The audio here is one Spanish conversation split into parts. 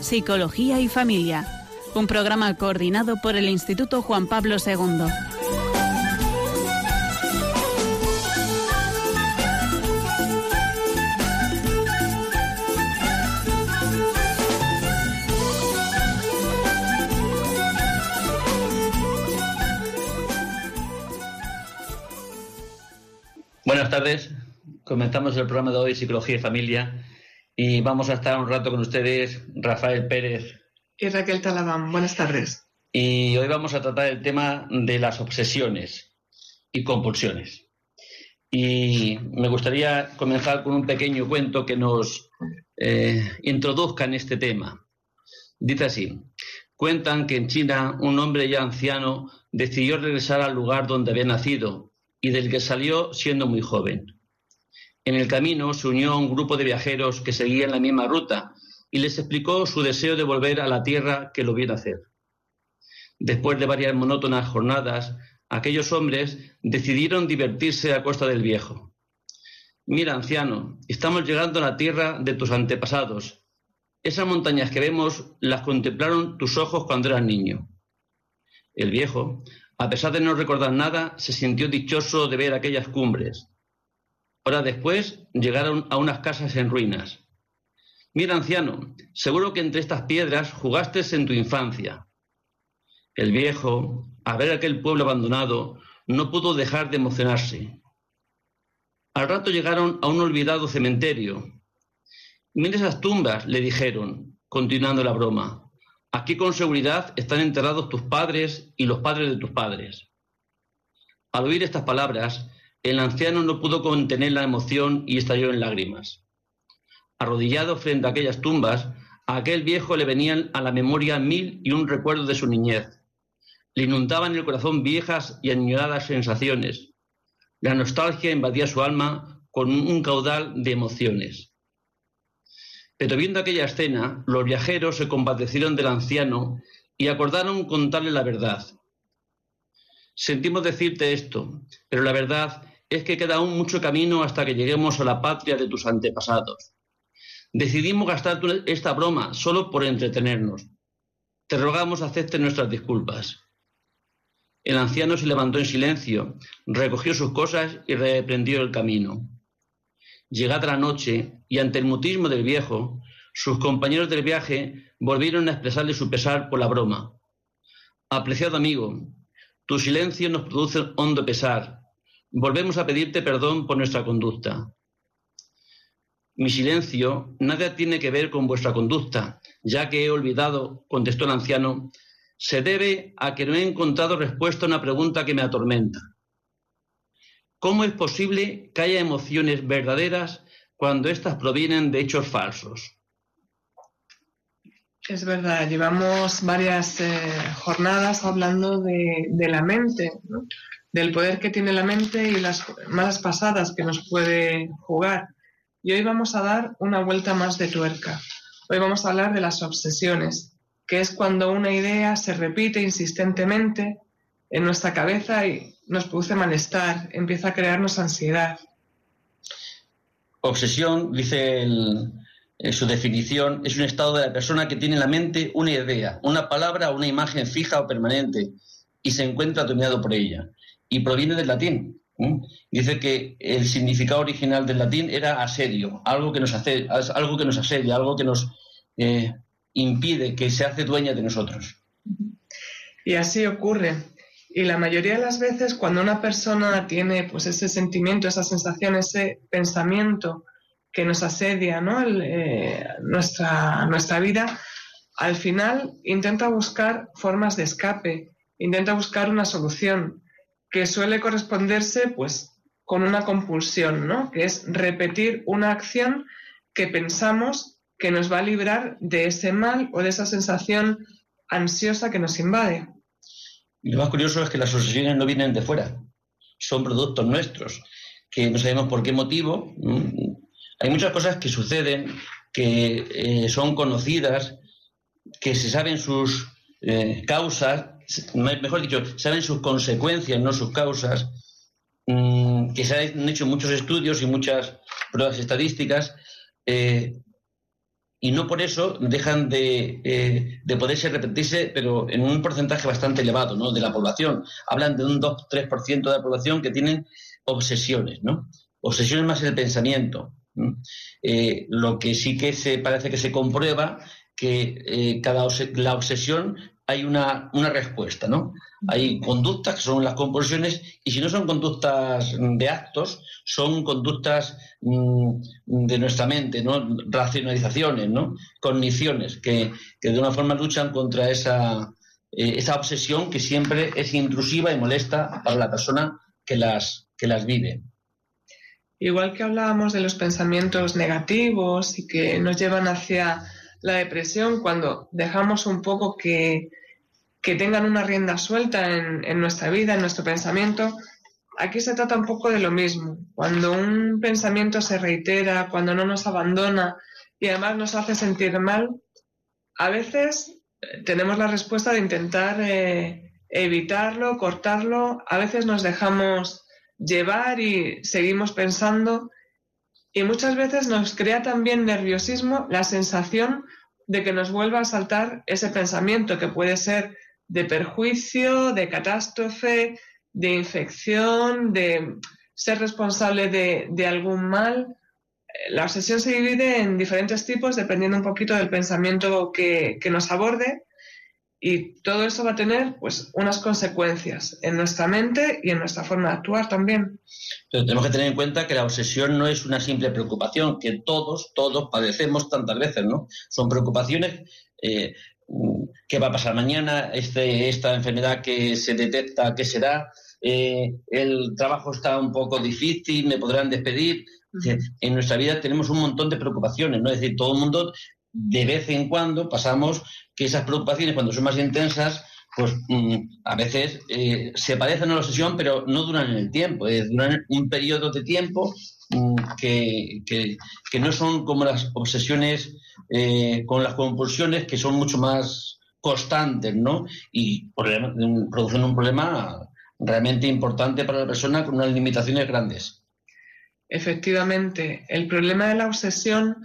Psicología y Familia, un programa coordinado por el Instituto Juan Pablo II. Buenas tardes. Comenzamos el programa de hoy, Psicología y Familia, y vamos a estar un rato con ustedes, Rafael Pérez. Y Raquel Talabán. Buenas tardes. Y hoy vamos a tratar el tema de las obsesiones y compulsiones. Y me gustaría comenzar con un pequeño cuento que nos eh, introduzca en este tema. Dice así, cuentan que en China un hombre ya anciano decidió regresar al lugar donde había nacido y del que salió siendo muy joven. En el camino se unió a un grupo de viajeros que seguían la misma ruta y les explicó su deseo de volver a la tierra que lo viera hacer. Después de varias monótonas jornadas, aquellos hombres decidieron divertirse a costa del viejo. Mira, anciano, estamos llegando a la tierra de tus antepasados. Esas montañas que vemos las contemplaron tus ojos cuando eras niño. El viejo, a pesar de no recordar nada, se sintió dichoso de ver aquellas cumbres. Horas después llegaron a unas casas en ruinas. Mira, anciano, seguro que entre estas piedras jugaste en tu infancia. El viejo, al ver aquel pueblo abandonado, no pudo dejar de emocionarse. Al rato llegaron a un olvidado cementerio. Mira esas tumbas, le dijeron, continuando la broma. Aquí con seguridad están enterrados tus padres y los padres de tus padres. Al oír estas palabras, el anciano no pudo contener la emoción y estalló en lágrimas. Arrodillado frente a aquellas tumbas, a aquel viejo le venían a la memoria mil y un recuerdo de su niñez. Le inundaban el corazón viejas y añoradas sensaciones. La nostalgia invadía su alma con un caudal de emociones. Pero viendo aquella escena, los viajeros se compadecieron del anciano y acordaron contarle la verdad. Sentimos decirte esto, pero la verdad es que queda aún mucho camino hasta que lleguemos a la patria de tus antepasados. Decidimos gastar esta broma solo por entretenernos. Te rogamos acepte nuestras disculpas. El anciano se levantó en silencio, recogió sus cosas y reprendió el camino. Llegada la noche, y ante el mutismo del viejo, sus compañeros del viaje volvieron a expresarle su pesar por la broma. Apreciado amigo, tu silencio nos produce hondo pesar. Volvemos a pedirte perdón por nuestra conducta. Mi silencio nada tiene que ver con vuestra conducta, ya que he olvidado, contestó el anciano, se debe a que no he encontrado respuesta a una pregunta que me atormenta. ¿Cómo es posible que haya emociones verdaderas cuando éstas provienen de hechos falsos? Es verdad, llevamos varias eh, jornadas hablando de, la mente, del poder que tiene la mente y las malas pasadas que nos puede jugar. Y hoy vamos a dar una vuelta más de tuerca. Hoy vamos a hablar de las obsesiones, que es cuando una idea se repite insistentemente en nuestra cabeza y nos produce malestar, empieza a crearnos ansiedad. Obsesión, dice su definición, es un estado de la persona que tiene en la mente una idea, una palabra o una imagen fija o permanente y se encuentra dominado por ella. Y proviene del latín. Dice que el significado original del latín era asedio, algo que nos, hace, algo que nos asedia, algo que nos eh, impide, que se hace dueña de nosotros. Y así ocurre. Y la mayoría de las veces cuando una persona tiene pues ese sentimiento, esa sensación, ese pensamiento que nos asedia. Eh, nuestra, vida, al final intenta buscar formas de escape, intenta buscar una solución que suele corresponderse pues con una compulsión, que es repetir una acción que pensamos que nos va a librar de ese mal o de esa sensación ansiosa que nos invade. Y lo más curioso es que las obsesiones no vienen de fuera, son productos nuestros, que no sabemos por qué motivo. Hay muchas cosas que suceden, que eh, son conocidas, que se saben sus eh, causas, mejor dicho, saben sus consecuencias, no sus causas, mm, que se han hecho muchos estudios y muchas pruebas estadísticas, eh, y no por eso dejan de, de, poderse repetirse, pero en un porcentaje bastante elevado ¿no? de la población. Hablan de un 2-3% de la población que tienen obsesiones, ¿no? Obsesiones más el pensamiento. Eh, lo que sí que se parece que se comprueba que eh, cada la obsesión hay una, una, respuesta, ¿no? Hay conductas que son las compulsiones y si no son conductas de actos, son conductas mm, de nuestra mente, ¿no? Racionalizaciones, ¿no? Cogniciones que, de una forma luchan contra esa, eh, esa obsesión que siempre es intrusiva y molesta para la persona que las, que las vive. Igual que hablábamos de los pensamientos negativos y que nos llevan hacia la depresión cuando dejamos un poco que, tengan una rienda suelta en, en, nuestra vida, en nuestro pensamiento, aquí se trata un poco de lo mismo. Cuando un pensamiento se reitera, cuando no nos abandona y además nos hace sentir mal, a veces eh, tenemos la respuesta de intentar eh, evitarlo, cortarlo, a veces nos dejamos llevar y seguimos pensando y muchas veces nos crea también nerviosismo la sensación de que nos vuelva a saltar ese pensamiento que puede ser de perjuicio, de catástrofe, de infección, de ser responsable de, algún mal. La obsesión se divide en diferentes tipos dependiendo un poquito del pensamiento que, que nos aborde y todo eso va a tener pues unas consecuencias en nuestra mente y en nuestra forma de actuar también. Pero tenemos que tener en cuenta que la obsesión no es una simple preocupación, que todos, todos padecemos tantas veces, ¿no? Son preocupaciones. Eh, ¿Qué va a pasar mañana? Este, esta enfermedad que se detecta, ¿qué será? Eh, el trabajo está un poco difícil, me podrán despedir. En nuestra vida tenemos un montón de preocupaciones, ¿no? Es decir, todo el mundo de vez en cuando pasamos que esas preocupaciones, cuando son más intensas, pues mm, a veces eh, se parecen a la obsesión, pero no duran en el tiempo, duran un periodo de tiempo mm, que, no son como las obsesiones eh, con las compulsiones, que son mucho más constantes, ¿no? Y producen un problema realmente importante para la persona con unas limitaciones grandes. Efectivamente, el problema de la obsesión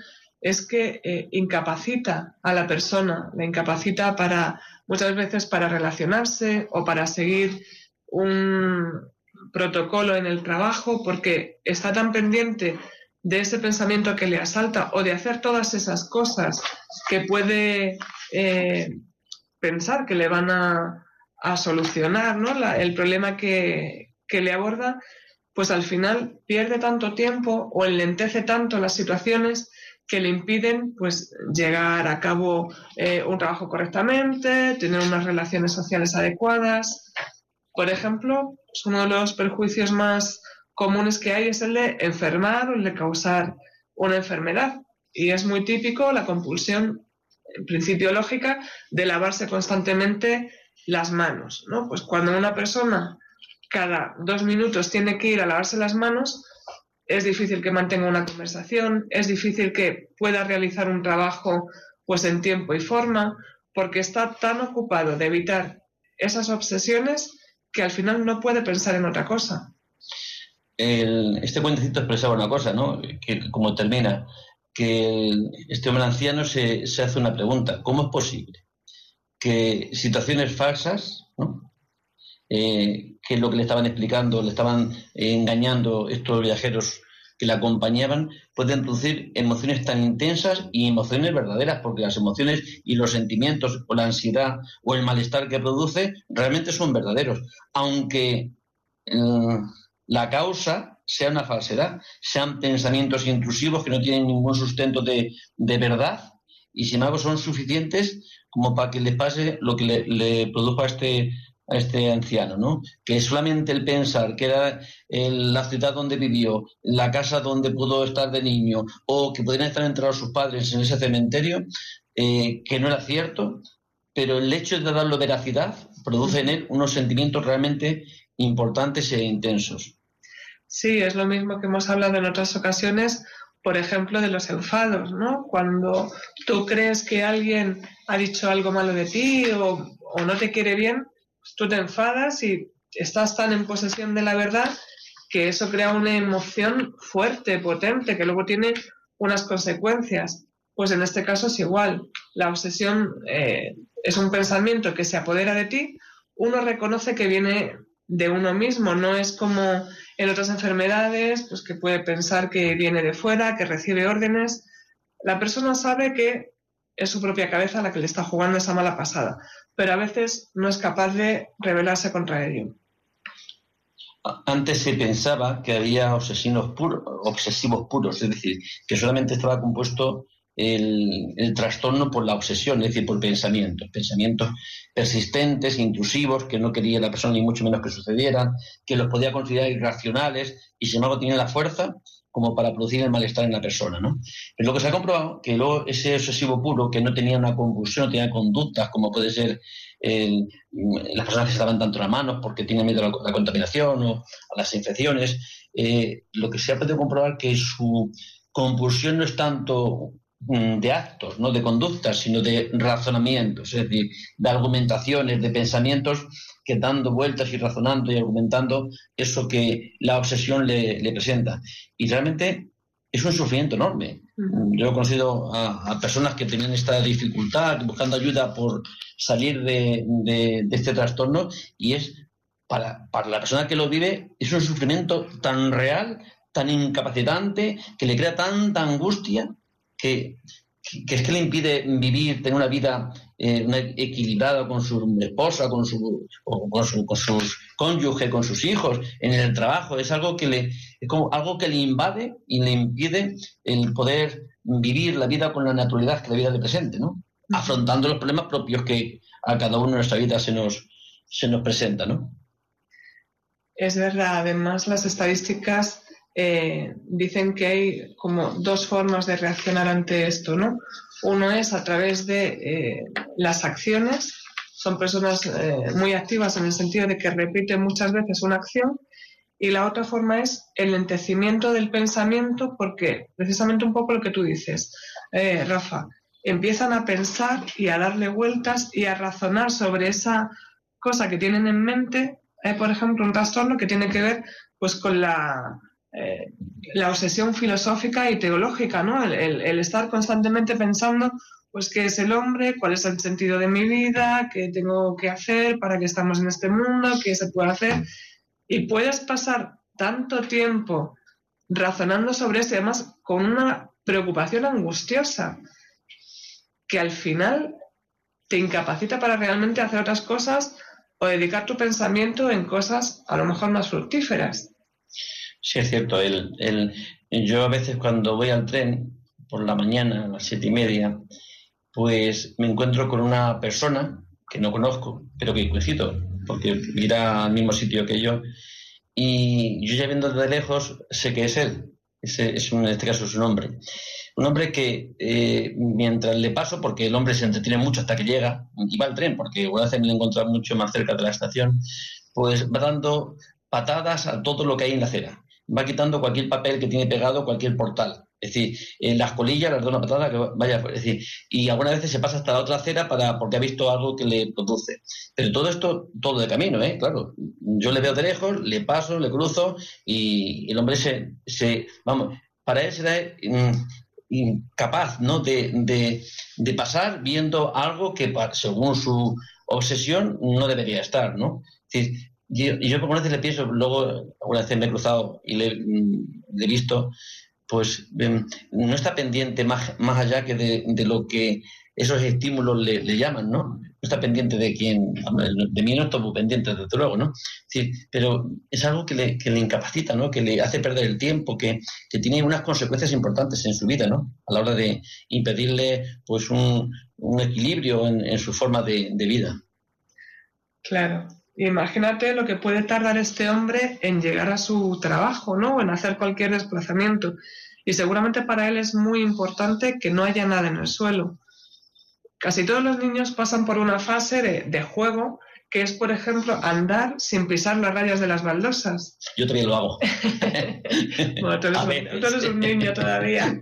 es que eh, incapacita a la persona, la incapacita para muchas veces para relacionarse o para seguir un protocolo en el trabajo porque está tan pendiente de ese pensamiento que le asalta o de hacer todas esas cosas que puede eh, pensar que le van a, solucionar el problema que, que le aborda, pues al final pierde tanto tiempo o enlentece tanto las situaciones que le impiden pues llegar a cabo eh, un trabajo correctamente, tener unas relaciones sociales adecuadas. Por ejemplo, pues, uno de los perjuicios más comunes que hay es el de enfermar o el de causar una enfermedad. Y es muy típico la compulsión, en principio lógica, de lavarse constantemente las manos. ¿no? Pues cuando una persona cada dos minutos tiene que ir a lavarse las manos, es difícil que mantenga una conversación, es difícil que pueda realizar un trabajo pues en tiempo y forma, porque está tan ocupado de evitar esas obsesiones que al final no puede pensar en otra cosa. este cuentecito expresaba una cosa, ¿no? Que como termina, que este hombre anciano se, hace una pregunta, ¿cómo es posible que situaciones falsas, ¿no? Eh, que es lo que le estaban explicando, le estaban engañando estos viajeros que le acompañaban, pueden producir emociones tan intensas y emociones verdaderas, porque las emociones y los sentimientos o la ansiedad o el malestar que produce realmente son verdaderos, aunque eh, la causa sea una falsedad, sean pensamientos intrusivos que no tienen ningún sustento de, verdad y sin embargo son suficientes como para que le pase lo que le, le produjo a este a este anciano, ¿no? Que solamente el pensar que era la ciudad donde vivió, la casa donde pudo estar de niño, o que podrían estar enterrados sus padres en ese cementerio, eh, que no era cierto, pero el hecho de darlo veracidad produce en él unos sentimientos realmente importantes e intensos. Sí, es lo mismo que hemos hablado en otras ocasiones, por ejemplo, de los enfados, ¿no? Cuando tú crees que alguien ha dicho algo malo de ti o, o no te quiere bien, tú te enfadas y estás tan en posesión de la verdad que eso crea una emoción fuerte, potente, que luego tiene unas consecuencias. pues en este caso es igual. La obsesión eh, es un pensamiento que se apodera de ti, uno reconoce que viene de uno mismo, no es como en otras enfermedades, pues que puede pensar que viene de fuera, que recibe órdenes. La persona sabe que es su propia cabeza la que le está jugando esa mala pasada, pero a veces no es capaz de rebelarse contra ello. Antes se pensaba que había puros, obsesivos puros, es decir, que solamente estaba compuesto el, trastorno por la obsesión, es decir, por pensamientos, pensamientos persistentes, intrusivos, que no quería la persona ni mucho menos que sucedieran, que los podía considerar irracionales y sin embargo tenían la fuerza como para producir el malestar en la persona, ¿no? Pero lo que se ha comprobado que luego ese obsesivo puro que no tenía una convulsión, no tenía conductas como puede ser las personas que se lavan tanto las manos porque tienen miedo a la, contaminación o a las infecciones, eh, lo que se ha podido comprobar que su compulsión no es tanto de actos, no de conductas, sino de razonamientos, es decir, de argumentaciones, de pensamientos que dando vueltas y razonando y argumentando eso que la obsesión le, presenta. Y realmente es un sufrimiento enorme. Yo he conocido a, personas que tenían esta dificultad, buscando ayuda por salir de, este trastorno, y es para, para, la persona que lo vive, es un sufrimiento tan real, tan incapacitante, que le crea tanta angustia que que es que le impide vivir, tener una vida eh, equilibrada con su esposa, con su, con su, con sus cónyuge, con sus hijos, en el trabajo. Es algo que le, es como algo que le invade y le impide el poder vivir la vida con la naturalidad que la vida le presente, ¿no? Afrontando los problemas propios que a cada uno en nuestra vida se nos, se nos presenta, ¿no? Es verdad, además las estadísticas eh, dicen que hay como dos formas de reaccionar ante esto, ¿no? Uno es a través de eh, las acciones, son personas eh, muy activas en el sentido de que repiten muchas veces una acción, y la otra forma es el lentecimiento del pensamiento, porque precisamente un poco lo que tú dices, Rafa, empiezan a pensar y a darle vueltas y a razonar sobre esa cosa que tienen en mente, por ejemplo, un trastorno que tiene que ver pues con la eh, la obsesión filosófica y teológica, ¿no? El, estar constantemente pensando, pues, qué es el hombre, cuál es el sentido de mi vida, qué tengo que hacer, para qué estamos en este mundo, qué se puede hacer. Y puedes pasar tanto tiempo razonando sobre eso además con una preocupación angustiosa que al final te incapacita para realmente hacer otras cosas o dedicar tu pensamiento en cosas a lo mejor más fructíferas. Sí, es cierto. El, el, yo a veces cuando voy al tren por la mañana, a las siete y media, pues me encuentro con una persona que no conozco, pero que coincido, porque irá al mismo sitio que yo, y yo ya viendo de lejos sé que es él. Ese es en este caso es un hombre. Un hombre que eh, mientras le paso, porque el hombre se entretiene mucho hasta que llega, y va al tren, porque una vez me lo he encontrado mucho más cerca de la estación, pues va dando patadas a todo lo que hay en la acera va quitando cualquier papel que tiene pegado cualquier portal. Es decir, en las colillas las da una patada que vaya, es decir, y algunas veces se pasa hasta la otra acera para, porque ha visto algo que le produce. Pero todo esto, todo de camino, ¿eh? Claro. Yo le veo de lejos, le paso, le cruzo y el hombre se, se vamos, para él será mm, incapaz, ¿no? De, de, de pasar viendo algo que, según su obsesión, no debería estar, ¿no? Es decir, y yo algunas veces le pienso, luego alguna vez me he cruzado y le, he visto, pues em, no está pendiente más, más allá que de, lo que esos estímulos le, llaman, ¿no? No está pendiente de quién, de mí no estoy pendiente, desde luego, ¿no? Pero es algo que le, que le incapacita, ¿no? Que le hace perder el tiempo, que, que, tiene unas consecuencias importantes en su vida, ¿no? A la hora de impedirle, pues, un, un equilibrio en, su forma de vida. Claro. Imagínate lo que puede tardar este hombre en llegar a su trabajo, ¿no? O en hacer cualquier desplazamiento. Y seguramente para él es muy importante que no haya nada en el suelo. Casi todos los niños pasan por una fase de, juego que es, por ejemplo, andar sin pisar las rayas de las baldosas. Yo también lo hago. bueno, tú eres, un, niño todavía.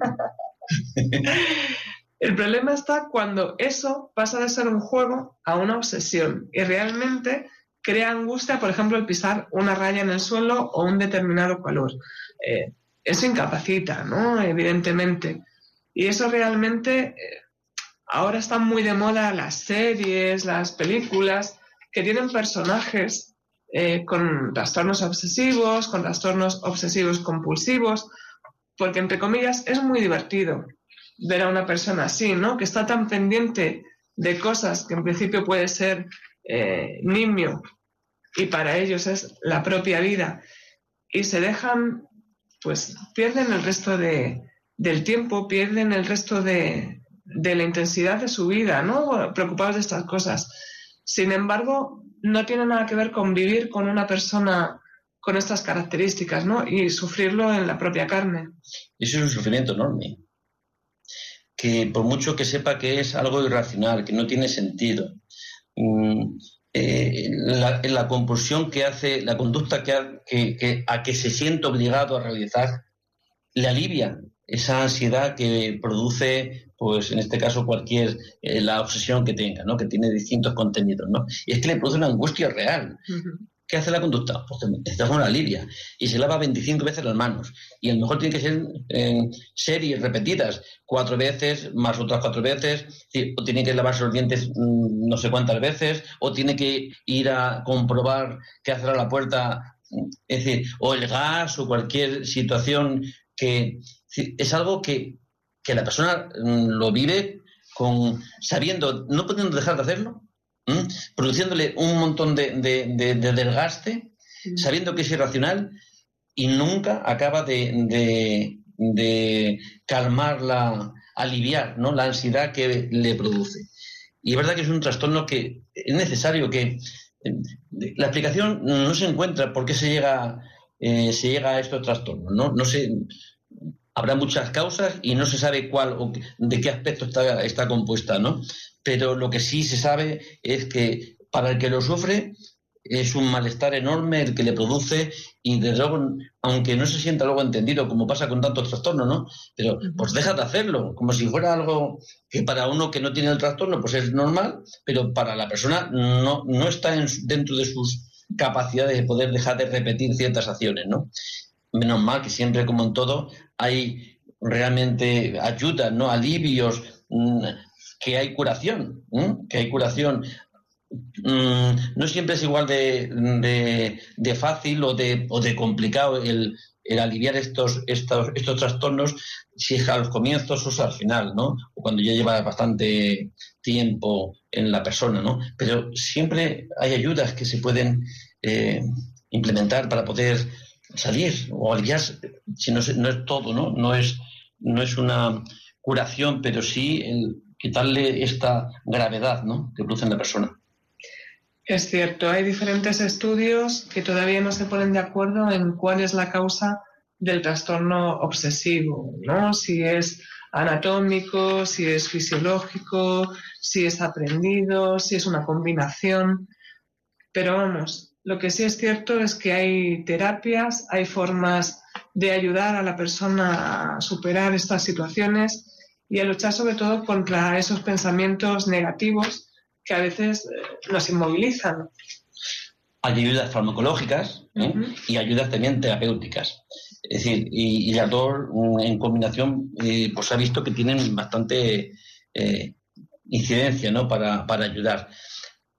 El problema está cuando eso pasa de ser un juego a una obsesión y realmente crea angustia, por ejemplo, el pisar una raya en el suelo o un determinado color. Eh, eso incapacita, ¿no? Evidentemente. Y eso realmente eh, ahora están muy de moda las series, las películas que tienen personajes eh, con trastornos obsesivos, con trastornos obsesivos compulsivos, porque entre comillas es muy divertido ver a una persona así, ¿no? Que está tan pendiente de cosas que en principio puede ser eh, nimio y para ellos es la propia vida y se dejan, pues pierden el resto de, del tiempo, pierden el resto de, de la intensidad de su vida, ¿no? Preocupados de estas cosas. Sin embargo, no tiene nada que ver con vivir con una persona con estas características, ¿no? Y sufrirlo en la propia carne. Eso es un sufrimiento enorme. Que por mucho que sepa que es algo irracional, que no tiene sentido, eh, la, compulsión que hace, la conducta que, a que se siente obligado a realizar, le alivia esa ansiedad que produce, pues en este caso cualquier, eh, la obsesión que tenga, ¿no? que tiene distintos contenidos, ¿no? Y es que le produce una angustia real. ¿Qué hace la conducta? Pues está una lidia y se lava 25 veces las manos. Y a lo mejor tiene que ser en series repetidas, cuatro veces, más otras cuatro veces, o tiene que lavarse los dientes mm, no sé cuántas veces, o tiene que ir a comprobar que cerrado la puerta, es decir, o el gas o cualquier situación que es algo que, que la persona mm, lo vive con sabiendo, no pudiendo dejar de hacerlo, produciéndole un montón de, desgaste, sabiendo que es irracional y nunca acaba de, calmar la, aliviar ¿no? la ansiedad que le produce. Y es verdad que es un trastorno que es necesario que eh, la explicación no se encuentra por qué se llega, eh, se llega a estos trastornos. ¿no? No se, habrá muchas causas y no se sabe cuál o de qué aspecto está, está compuesta, ¿no? Pero lo que sí se sabe es que para el que lo sufre es un malestar enorme el que le produce y desde luego, aunque no se sienta luego entendido, como pasa con tantos trastornos, ¿no? Pero pues deja de hacerlo, como si fuera algo que para uno que no tiene el trastorno pues es normal, pero para la persona no, no está dentro de sus capacidades de poder dejar de repetir ciertas acciones, ¿no? Menos mal que siempre, como en todo, hay realmente ayudas, ¿no? Alivios, mm, que hay curación, que hay curación. Mm, no siempre es igual de, de, fácil o de, o de complicado el, el, aliviar estos, estos, estos trastornos si es a los comienzos o al final, ¿no? O cuando ya lleva bastante tiempo en la persona, ¿no? Pero siempre hay ayudas que se pueden eh, implementar para poder salir o aliviar, si no, es todo, ¿no? No es, no es una curación, pero sí el, quitarle esta gravedad ¿no? que produce en la persona. Es cierto, hay diferentes estudios que todavía no se ponen de acuerdo en cuál es la causa del trastorno obsesivo, ¿no? Si es anatómico, si es fisiológico, si es aprendido, si es una combinación. Pero vamos, lo que sí es cierto es que hay terapias, hay formas de ayudar a la persona a superar estas situaciones y a luchar sobre todo contra esos pensamientos negativos que a veces eh, nos inmovilizan. Hay ayudas farmacológicas ¿eh? y ayudas también terapéuticas. Es decir, y, las dos mm, en combinación eh, pues ha visto que tienen bastante incidencia ¿no? para, ayudar.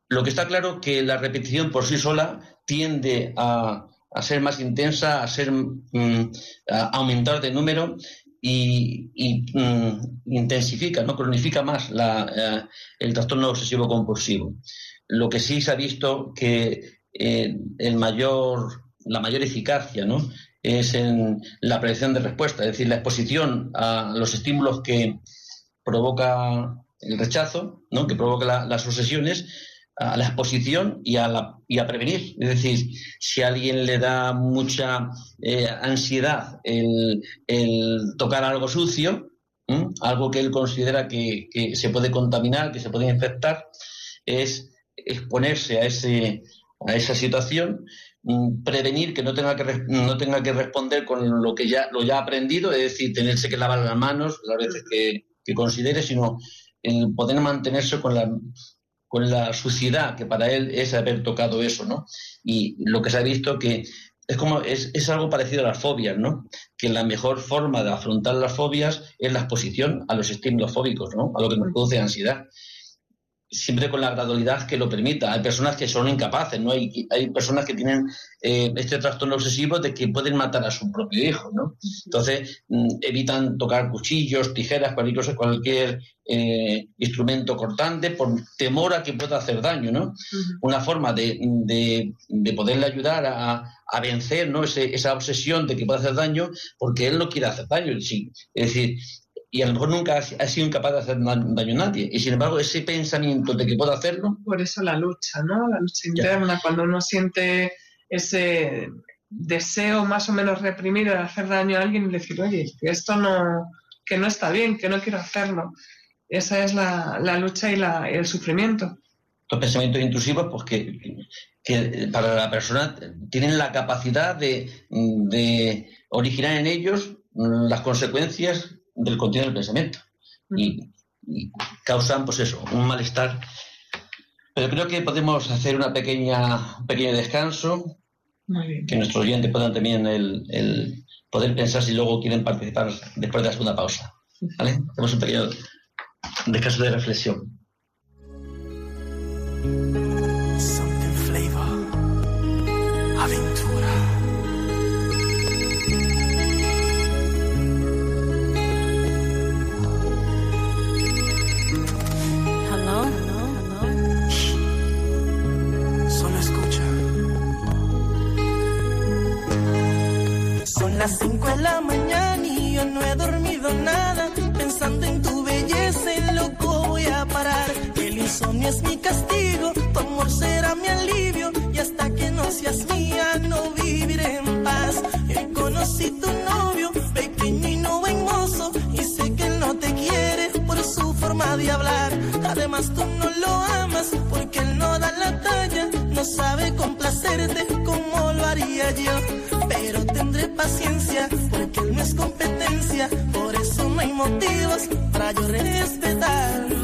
Lo que está claro que la repetición por sí sola tiende a, ser más intensa, a ser mm, a aumentar de número y, mm, intensifica, ¿no? cronifica más eh, el trastorno obsesivo compulsivo. Lo que sí se ha visto que eh, el mayor, la mayor eficacia ¿no? es en la prevención de respuesta, es decir, la exposición a los estímulos que provoca el rechazo, ¿no? que provoca las obsesiones, a la exposición y a, la, y a prevenir. Es decir, si a alguien le da mucha eh, ansiedad el, tocar algo sucio, algo que él considera que, se puede contaminar, que se puede infectar, es exponerse a, ese, a esa situación, prevenir que no tenga que, no tenga que responder con lo que ya, lo ya aprendido, es decir, tenerse que lavar las manos las veces que, que considere, sino el poder mantenerse con la con la suciedad que para él es haber tocado eso, ¿no? Y lo que se ha visto que es como es, es, algo parecido a las fobias, ¿no? Que la mejor forma de afrontar las fobias es la exposición a los estímulos fóbicos, ¿no? A lo que nos produce ansiedad siempre con la gradualidad que lo permita. Hay personas que son incapaces, ¿no? Hay, hay personas que tienen eh, este trastorno obsesivo de que pueden matar a su propio hijo, ¿no? Entonces, mm, evitan tocar cuchillos, tijeras, cualquier cosa, cualquier eh, instrumento cortante por temor a que pueda hacer daño, ¿no? Una forma de, de, poderle ayudar a, a vencer ¿no? esa obsesión de que puede hacer daño porque él no quiere hacer daño. Sí. Es decir, y a lo mejor nunca ha sido incapaz de hacer daño a nadie. Y sin embargo, ese pensamiento de que puedo hacerlo. Por eso la lucha, ¿no? La lucha interna, cuando uno siente ese deseo más o menos reprimido de hacer daño a alguien y decir, oye, que esto no, que no está bien, que no quiero hacerlo. Esa es la, lucha y la, el sufrimiento. Los pensamientos intrusivos, pues que, que, para la persona tienen la capacidad de, de originar en ellos las consecuencias del contenido del pensamiento. Y, causan, pues eso, un malestar. Pero creo que podemos hacer una pequeña, un pequeño descanso, que nuestros oyentes puedan también el, poder pensar si luego quieren participar después de la segunda pausa. ¿Vale? Hacemos un pequeño descanso de reflexión. Las 5 de la mañana y yo no he dormido nada. Pensando en tu belleza, en loco voy a parar. El insomnio es mi castigo, tu amor será mi alivio. Y hasta que no seas mía, no viviré en paz. Yo conocí tu novio, pequeño y no buen. Y sé que él no te quiere por su forma de hablar. Además, tú no lo amas porque él no da la talla. No sabe complacerte como lo haría yo pero tendré paciencia porque él no es competencia, por eso no hay motivos para yo respetarlo.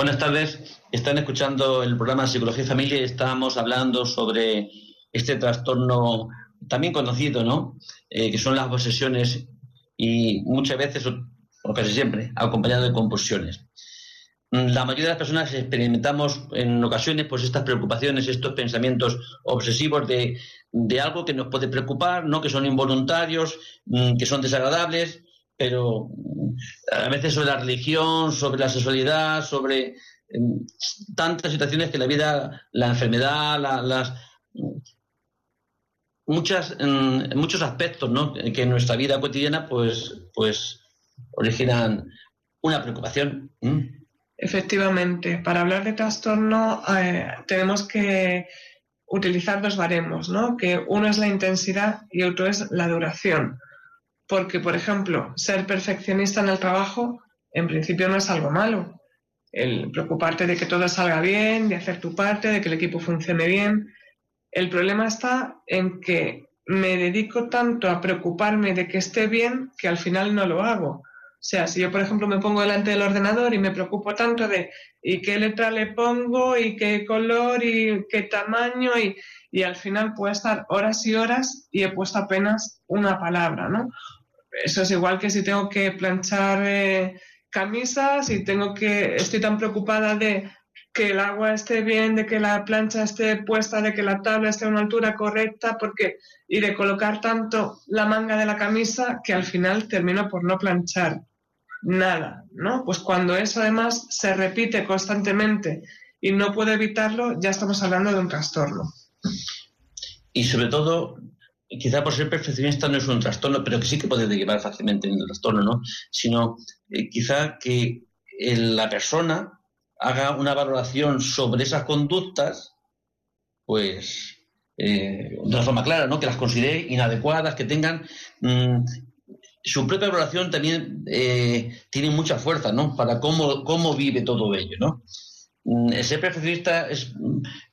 Buenas tardes. Están escuchando el programa Psicología y Familia y estamos hablando sobre este trastorno también conocido, ¿no? Eh, que son las posesiones y muchas veces, o casi siempre, acompañado de compulsiones. Mm, la mayoría de las personas experimentamos en ocasiones pues estas preocupaciones, estos pensamientos obsesivos de, de algo que nos puede preocupar, ¿no? que son involuntarios, mm, que son desagradables, pero a veces sobre la religión, sobre la sexualidad, sobre em, tantas situaciones que la vida, la enfermedad, las muchas muchos aspectos, ¿no? que en nuestra vida cotidiana pues pues originan una preocupación. Efectivamente, para hablar de trastorno eh, tenemos que utilizar dos baremos, ¿no? Que uno es la intensidad y otro es la duración porque, por ejemplo, ser perfeccionista en el trabajo en principio no es algo malo. El preocuparte de que todo salga bien, de hacer tu parte, de que el equipo funcione bien. El problema está en que me dedico tanto a preocuparme de que esté bien que al final no lo hago. O sea, si yo, por ejemplo, me pongo delante del ordenador y me preocupo tanto de y qué letra le pongo y qué color y qué tamaño y, y al final puedo estar horas y horas y he puesto apenas una palabra, ¿no? Eso es igual que si tengo que planchar eh, camisas y tengo que, estoy tan preocupada de que el agua esté bien, de que la plancha esté puesta, de que la tabla esté a una altura correcta, porque y de colocar tanto la manga de la camisa que al final termino por no planchar nada, ¿no? Pues cuando eso además se repite constantemente y no puedo evitarlo, ya estamos hablando de un trastorno. Y sobre todo, quizá por ser perfeccionista no es un trastorno, pero que sí que puede derivar fácilmente en un trastorno, ¿no? Sino eh, quizá que la persona haga una valoración sobre esas conductas, pues eh, de una forma clara, ¿no? Que las considere inadecuadas, que tengan mm, su propia valoración también eh, tiene mucha fuerza, ¿no? Para cómo, cómo vive todo ello, ¿no? Mm, el ser perfeccionista es,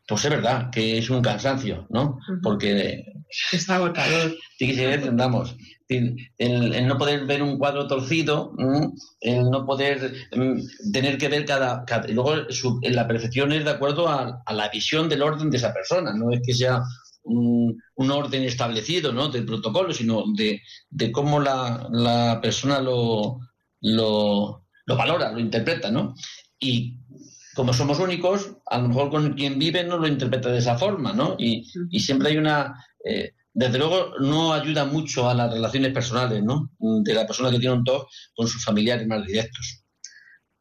pues es verdad que es un cansancio, ¿no? Porque es agotador. Sí, sí, entendamos. El, el, no poder ver un cuadro torcido, el no poder mm, tener que ver cada... cada y luego la perfección es de acuerdo a, a, la visión del orden de esa persona, no es que sea un, un orden establecido ¿no? del protocolo, sino de, de cómo la, la persona lo, lo, lo, valora, lo interpreta, ¿no? Y como somos únicos, a lo mejor con quien vive no lo interpreta de esa forma, ¿no? Y, y siempre hay una... Eh, desde luego no ayuda mucho a las relaciones personales, ¿no? De la persona que tiene un TOC con sus familiares más directos.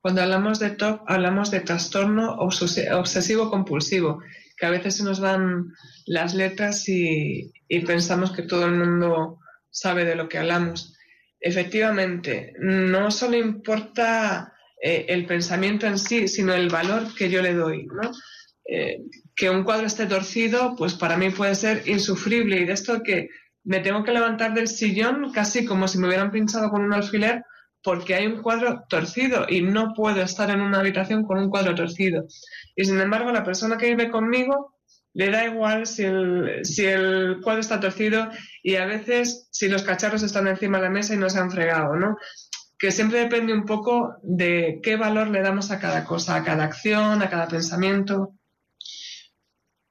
Cuando hablamos de TOC, hablamos de trastorno obsesivo-compulsivo, que a veces se nos dan las letras y, y pensamos que todo el mundo sabe de lo que hablamos. Efectivamente, no solo importa eh, el pensamiento en sí, sino el valor que yo le doy. ¿no? Eh, que un cuadro esté torcido, pues para mí puede ser insufrible y de esto que me tengo que levantar del sillón casi como si me hubieran pinchado con un alfiler porque hay un cuadro torcido y no puedo estar en una habitación con un cuadro torcido. Y sin embargo, la persona que vive conmigo le da igual si el, si el cuadro está torcido y a veces si los cacharros están encima de la mesa y no se han fregado, ¿no? Que siempre depende un poco de qué valor le damos a cada cosa, a cada acción, a cada pensamiento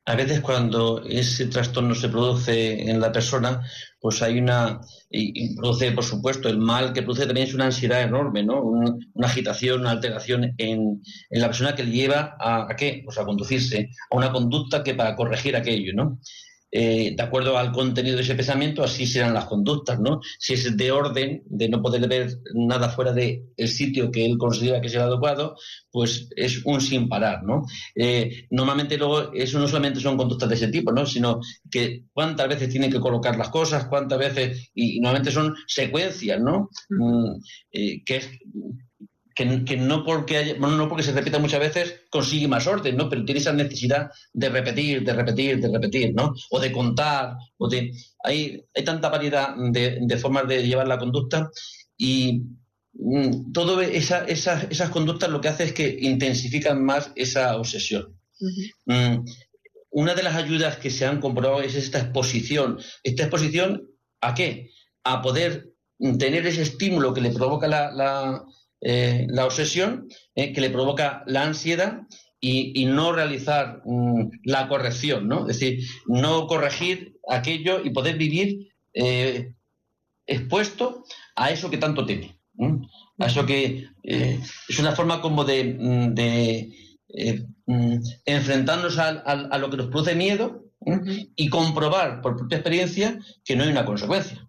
a veces cuando ese trastorno se produce en la persona, pues hay una, y, produce, por supuesto, el mal que produce también es una ansiedad enorme, ¿no? una agitación, una alteración en, en, la persona que le lleva a, a, qué? Pues a conducirse a una conducta que para corregir aquello, ¿no? Eh, de acuerdo al contenido de ese pensamiento, así serán las conductas, ¿no? Si es de orden, de no poder ver nada fuera del sitio que él considera que es el adecuado, pues es un sin parar, ¿no? Eh, normalmente luego eso no solamente son conductas de ese tipo, ¿no? Sino que cuántas veces tienen que colocar las cosas, cuántas veces, y, y normalmente son secuencias, ¿no? Mm, eh, que es que, no, porque haya, bueno, no porque se repita muchas veces consigue más orden, ¿no? Pero tiene esa necesidad de repetir, de repetir, de repetir, ¿no? O de contar, o de... Hay, hay tanta variedad de, de formas de llevar la conducta y mm, todo esa, esas conductas lo que hace es que intensifican más esa obsesión. mm, una de las ayudas que se han comprobado es esta exposición. ¿Esta exposición a qué? A poder tener ese estímulo que le provoca la, la eh, la obsesión eh, que le provoca la ansiedad y, y no realizar mm, la corrección, ¿no? Es decir, no corregir aquello y poder vivir eh, expuesto a eso que tanto teme. A eso que eh, es una forma como de, mm, de mm, enfrentarnos a, a, a, lo que nos produce miedo y comprobar por propia experiencia que no hay una consecuencia.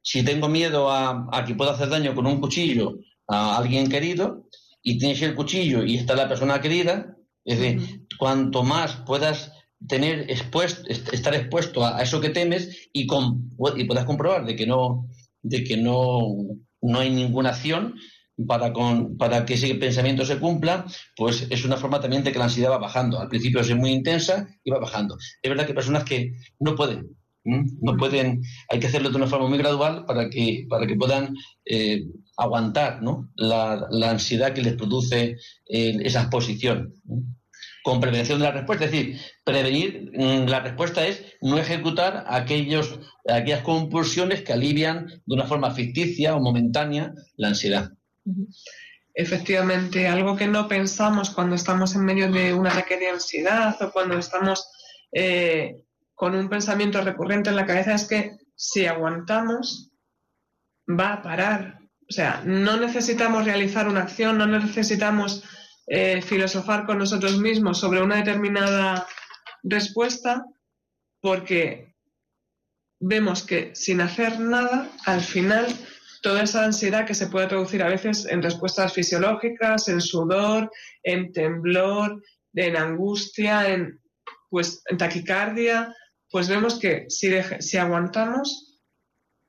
Si tengo miedo a, a que pueda hacer daño con un cuchillo a alguien querido y tienes el cuchillo y está la persona querida, es decir, cuanto más puedas tener expuesto, estar expuesto a, eso que temes y, con, y puedas comprobar de que no, de que no, no hay ninguna acción para, con, para que ese pensamiento se cumpla, pues es una forma también de que la ansiedad va bajando. Al principio es muy intensa y va bajando. Es verdad que hay personas que no pueden No pueden, hay que hacerlo de una forma muy gradual para que, para que puedan eh, aguantar ¿no? la, ansiedad que les produce eh, esa exposición. Con prevención de la respuesta, es decir, prevenir, mm, la respuesta es no ejecutar aquellos, aquellas compulsiones que alivian de una forma ficticia o momentánea la ansiedad. Efectivamente, algo que no pensamos cuando estamos en medio de un ataque de ansiedad o cuando estamos eh, con un pensamiento recurrente en la cabeza es que si aguantamos, va a parar. O sea, no necesitamos realizar una acción, no necesitamos eh, filosofar con nosotros mismos sobre una determinada respuesta, porque vemos que sin hacer nada, al final, toda esa ansiedad que se puede traducir a veces en respuestas fisiológicas, en sudor, en temblor, en angustia, en, pues, en taquicardia, pues vemos que si, si aguantamos,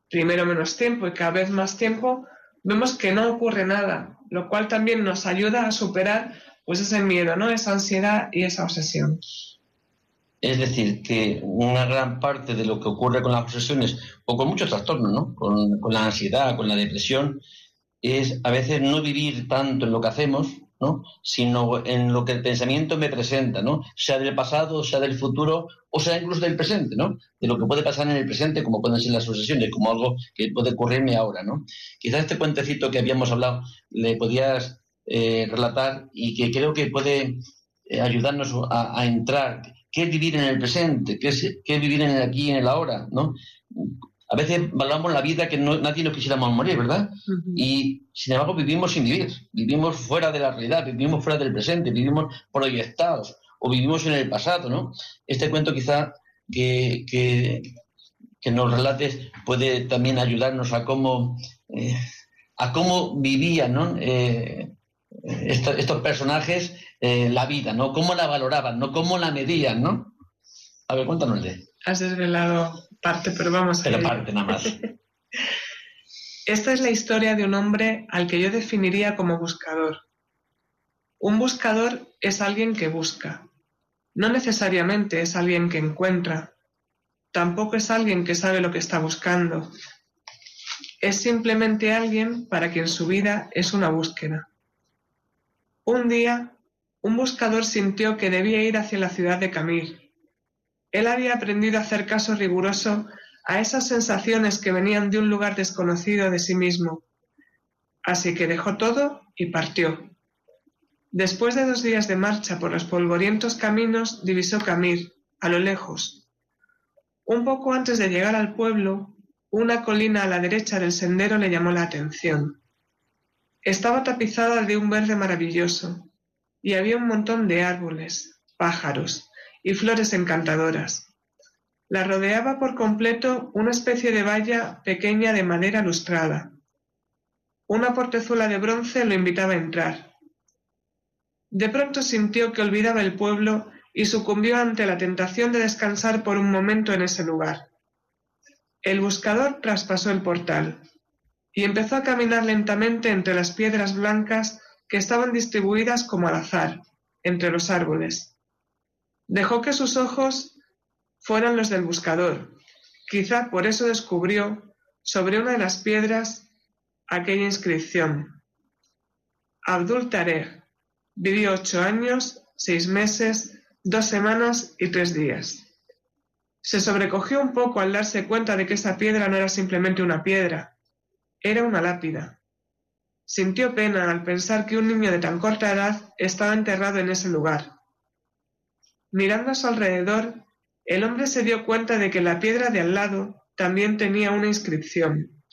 primero menos tiempo y cada vez más tiempo, vemos que no ocurre nada, lo cual también nos ayuda a superar pues ese miedo, ¿no? Esa ansiedad y esa obsesión. Es decir, que una gran parte de lo que ocurre con las obsesiones o con muchos trastornos, ¿no? Con, con la ansiedad, con la depresión, es a veces no vivir tanto en lo que hacemos, ¿no? sino en lo que el pensamiento me presenta, ¿no? sea del pasado, sea del futuro, o sea incluso del presente, ¿no? de lo que puede pasar en el presente, como pueden ser las sucesiones, como algo que puede ocurrirme ahora. ¿no? Quizás este cuentecito que habíamos hablado le podías eh, relatar y que creo que puede eh, ayudarnos a, entrar. ¿Qué es vivir en el presente? ¿Qué vivir en el aquí y en el ahora? ¿no? A veces valoramos la vida que nadie nos quisiéramos morir, ¿verdad? Y sin embargo vivimos sin vivir, vivimos fuera de la realidad, vivimos fuera del presente, vivimos proyectados o vivimos en el pasado, ¿no? Este cuento quizá que, que, nos relates puede también ayudarnos a cómo, eh, a cómo vivían ¿no? Eh, estos, personajes eh, la vida, ¿no? Cómo la valoraban, ¿no? Cómo la medían, ¿no? A ver, cuéntanos de has desvelado parte, pero vamos a Pero parte nada más. Esta es la historia de un hombre al que yo definiría como buscador. Un buscador es alguien que busca. No necesariamente es alguien que encuentra. Tampoco es alguien que sabe lo que está buscando. Es simplemente alguien para quien su vida es una búsqueda. Un día, un buscador sintió que debía ir hacia la ciudad de Camille él había aprendido a hacer caso riguroso a esas sensaciones que venían de un lugar desconocido de sí mismo. Así que dejó todo y partió. Después de dos días de marcha por los polvorientos caminos, divisó Camir, a lo lejos. Un poco antes de llegar al pueblo, una colina a la derecha del sendero le llamó la atención. Estaba tapizada de un verde maravilloso, y había un montón de árboles, pájaros, y flores encantadoras. La rodeaba por completo una especie de valla pequeña de madera lustrada. Una portezuela de bronce lo invitaba a entrar. De pronto sintió que olvidaba el pueblo y sucumbió ante la tentación de descansar por un momento en ese lugar. El buscador traspasó el portal y empezó a caminar lentamente entre las piedras blancas que estaban distribuidas como al azar, entre los árboles. Dejó que sus ojos fueran los del buscador. Quizá por eso descubrió sobre una de las piedras aquella inscripción. Abdul Tarek vivió ocho años, seis meses, dos semanas y tres días. Se sobrecogió un poco al darse cuenta de que esa piedra no era simplemente una piedra, era una lápida. Sintió pena al pensar que un niño de tan corta edad estaba enterrado en ese lugar. Mirando a su alrededor, el hombre se dio cuenta de que la piedra de al lado también tenía una inscripción.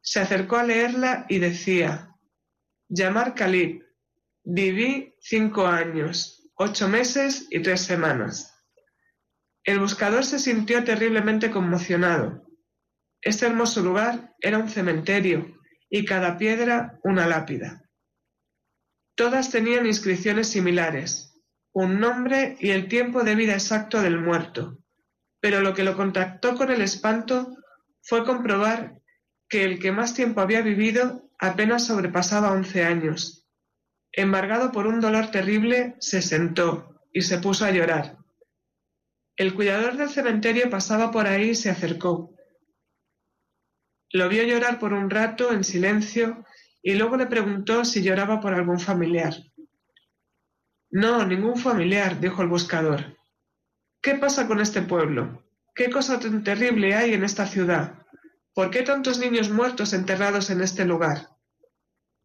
Se acercó a leerla y decía, Llamar Khalid, viví cinco años, ocho meses y tres semanas. El buscador se sintió terriblemente conmocionado. Este hermoso lugar era un cementerio y cada piedra una lápida. Todas tenían inscripciones similares, un nombre y el tiempo de vida exacto del muerto, pero lo que lo contactó con el espanto fue comprobar que el que más tiempo había vivido apenas sobrepasaba once años. Embargado por un dolor terrible, se sentó y se puso a llorar. El cuidador del cementerio pasaba por ahí y se acercó. Lo vio llorar por un rato en silencio y luego le preguntó si lloraba por algún familiar. No, ningún familiar, dijo el buscador. ¿Qué pasa con este pueblo? ¿Qué cosa tan terrible hay en esta ciudad? ¿Por qué tantos niños muertos enterrados en este lugar?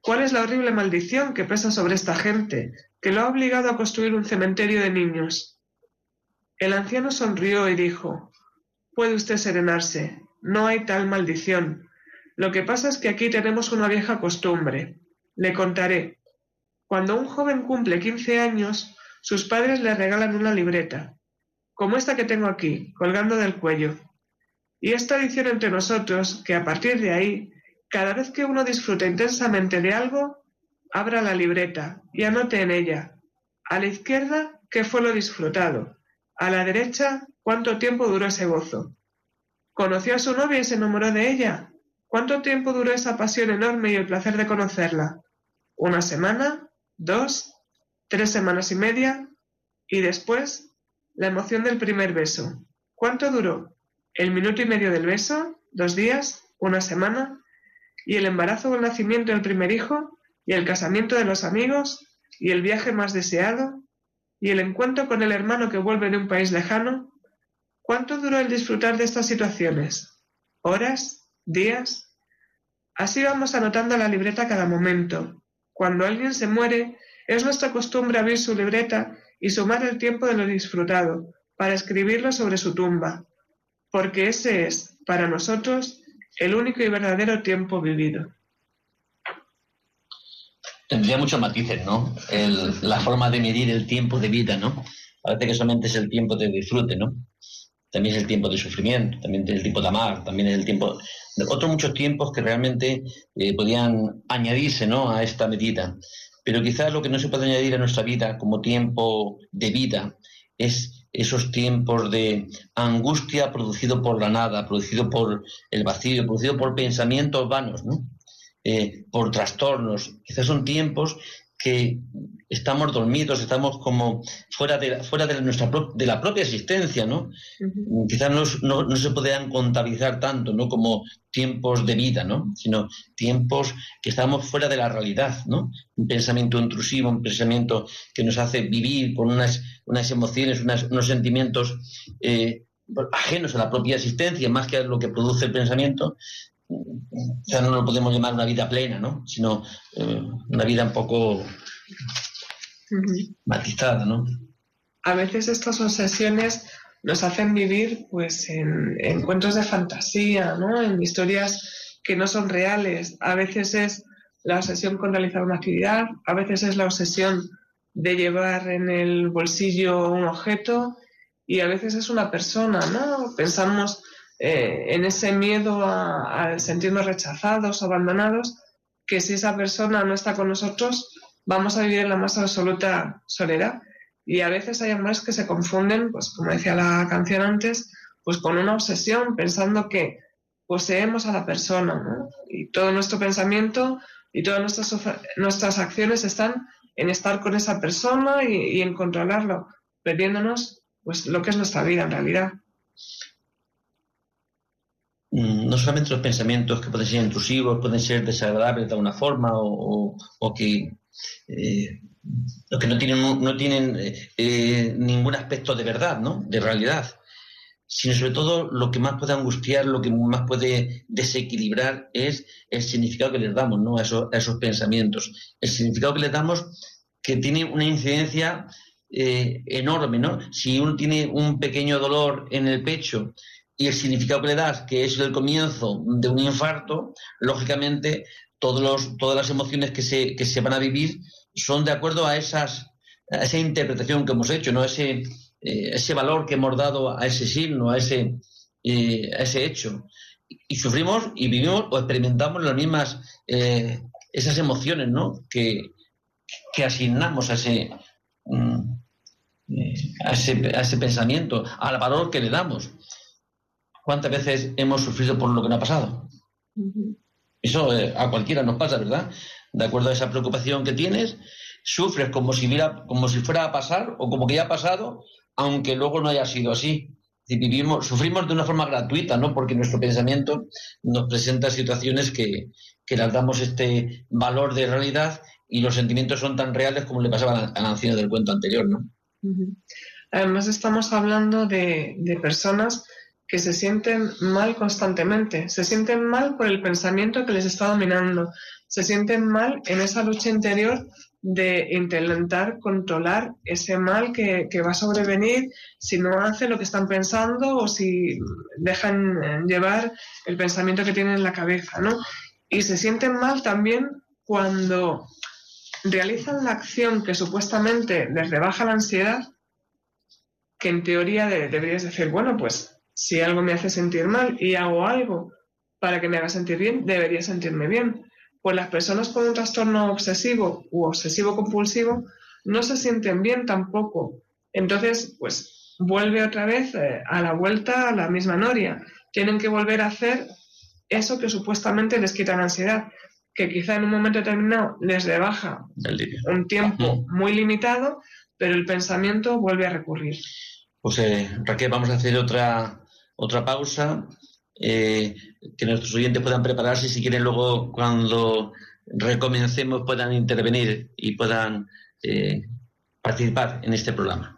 ¿Cuál es la horrible maldición que pesa sobre esta gente, que lo ha obligado a construir un cementerio de niños? El anciano sonrió y dijo, Puede usted serenarse, no hay tal maldición. Lo que pasa es que aquí tenemos una vieja costumbre. Le contaré. Cuando un joven cumple 15 años, sus padres le regalan una libreta, como esta que tengo aquí, colgando del cuello. Y esta tradición entre nosotros que a partir de ahí, cada vez que uno disfruta intensamente de algo, abra la libreta y anote en ella, a la izquierda, qué fue lo disfrutado, a la derecha, cuánto tiempo duró ese gozo. ¿Conoció a su novia y se enamoró de ella? ¿Cuánto tiempo duró esa pasión enorme y el placer de conocerla? ¿Una semana? ¿Dos? ¿Tres semanas y media? Y después, la emoción del primer beso. ¿Cuánto duró? ¿El minuto y medio del beso? ¿Dos días? ¿Una semana? ¿Y el embarazo o el nacimiento del primer hijo? ¿Y el casamiento de los amigos? ¿Y el viaje más deseado? ¿Y el encuentro con el hermano que vuelve de un país lejano? ¿Cuánto duró el disfrutar de estas situaciones? ¿Horas? ¿Días? Así vamos anotando la libreta cada momento. Cuando alguien se muere, es nuestra costumbre abrir su libreta y sumar el tiempo de lo disfrutado, para escribirlo sobre su tumba, porque ese es, para nosotros, el único y verdadero tiempo vivido. Tendría muchos matices, ¿no? la forma de medir el tiempo de vida, ¿no? Parece que solamente es el tiempo de disfrute, ¿no? También es el tiempo de sufrimiento, también es el tiempo de amar, también es el tiempo de otros muchos tiempos que realmente eh, podían añadirse ¿no? a esta medida. Pero quizás lo que no se puede añadir a nuestra vida como tiempo de vida es esos tiempos de angustia producido por la nada, producido por el vacío, producido por pensamientos vanos, ¿no? Eh, por trastornos. Quizás son tiempos que estamos dormidos, estamos como fuera de, fuera de, nuestra, de la propia existencia, ¿no? Quizás no, no, se podrían contabilizar tanto, ¿no? Como tiempos de vida, ¿no? Sino tiempos que estamos fuera de la realidad, ¿no? Un pensamiento intrusivo, un pensamiento que nos hace vivir con unas, unas emociones, unos sentimientos eh, ajenos a la propia existencia, más que a lo que produce el pensamiento, ya no lo podemos llamar una vida plena, ¿no? Sino eh, una vida un poco ¿no? A veces estas obsesiones nos hacen vivir pues en, encuentros de fantasía, ¿no? En historias que no son reales. A veces es la obsesión con realizar una actividad, a veces es la obsesión de llevar en el bolsillo un objeto y a veces es una persona, ¿no? Pensamos eh, en ese miedo a, sentirnos rechazados, abandonados, que si esa persona no está con nosotros, vamos a vivir en la más absoluta soledad. Y a veces hay hombres que se confunden, pues como decía la canción antes, pues con una obsesión, pensando que poseemos a la persona, Y todo nuestro pensamiento y todas nuestras, nuestras acciones están en estar con esa persona y, en controlarlo, perdiéndonos pues lo que es nuestra vida en realidad. Mm, no solamente los pensamientos que pueden ser intrusivos, pueden ser desagradables de alguna forma o, que eh, los que no tienen, no tienen eh, eh, ningún aspecto de verdad, ¿no? de realidad, sino sobre todo lo que más puede angustiar, lo que más puede desequilibrar es el significado que les damos ¿no? a, esos, pensamientos. El significado que les damos que tiene una incidencia enorme. ¿no? Si uno tiene un pequeño dolor en el pecho, y el significado que le das, que es el comienzo de un infarto, lógicamente todos los, todas las emociones que se, que se van a vivir son de acuerdo a, esas, a esa interpretación que hemos hecho, ¿no? ese, eh, ese valor que hemos dado a ese signo, a ese, eh, a ese hecho. Y sufrimos y vivimos o experimentamos las mismas, eh, esas emociones ¿no? que, que asignamos a ese, mm, a ese, a ese pensamiento, al valor que le damos. ¿Cuántas veces hemos sufrido por lo que no ha pasado? Eso eh, a cualquiera nos pasa, ¿verdad? De acuerdo a esa preocupación que tienes, sufres como si, como si fuera a pasar o como que ya ha pasado aunque luego no haya sido así. vivimos, sufrimos de una forma gratuita, ¿no? Porque nuestro pensamiento nos presenta situaciones que, que las damos este valor de realidad y los sentimientos son tan reales como le pasaba a la anciana del cuento anterior, ¿no? Además estamos hablando de personas que se sienten mal constantemente, se sienten mal por el pensamiento que les está dominando, se sienten mal en esa lucha interior de intentar controlar ese mal que, va a sobrevenir si no hace lo que están pensando o si dejan eh, llevar el pensamiento que tienen en la cabeza, ¿no? Y se sienten mal también cuando realizan la acción que supuestamente les rebaja la ansiedad, que en teoría deberías decir, bueno, pues si algo me hace sentir mal y hago algo para que me haga sentir bien, debería sentirme bien pues las personas con un trastorno obsesivo u obsesivo compulsivo no se sienten bien tampoco. Entonces, pues vuelve otra vez eh, a la vuelta a la misma noria. Tienen que volver a hacer eso que supuestamente les quita la ansiedad, que quizá en un momento determinado les rebaja un tiempo muy limitado, pero el pensamiento vuelve a recurrir. Pues eh, Raquel, vamos a hacer otra, otra pausa eh, que nuestros oyentes puedan prepararse y si quieren luego cuando recomencemos puedan intervenir y puedan eh, participar en este programa.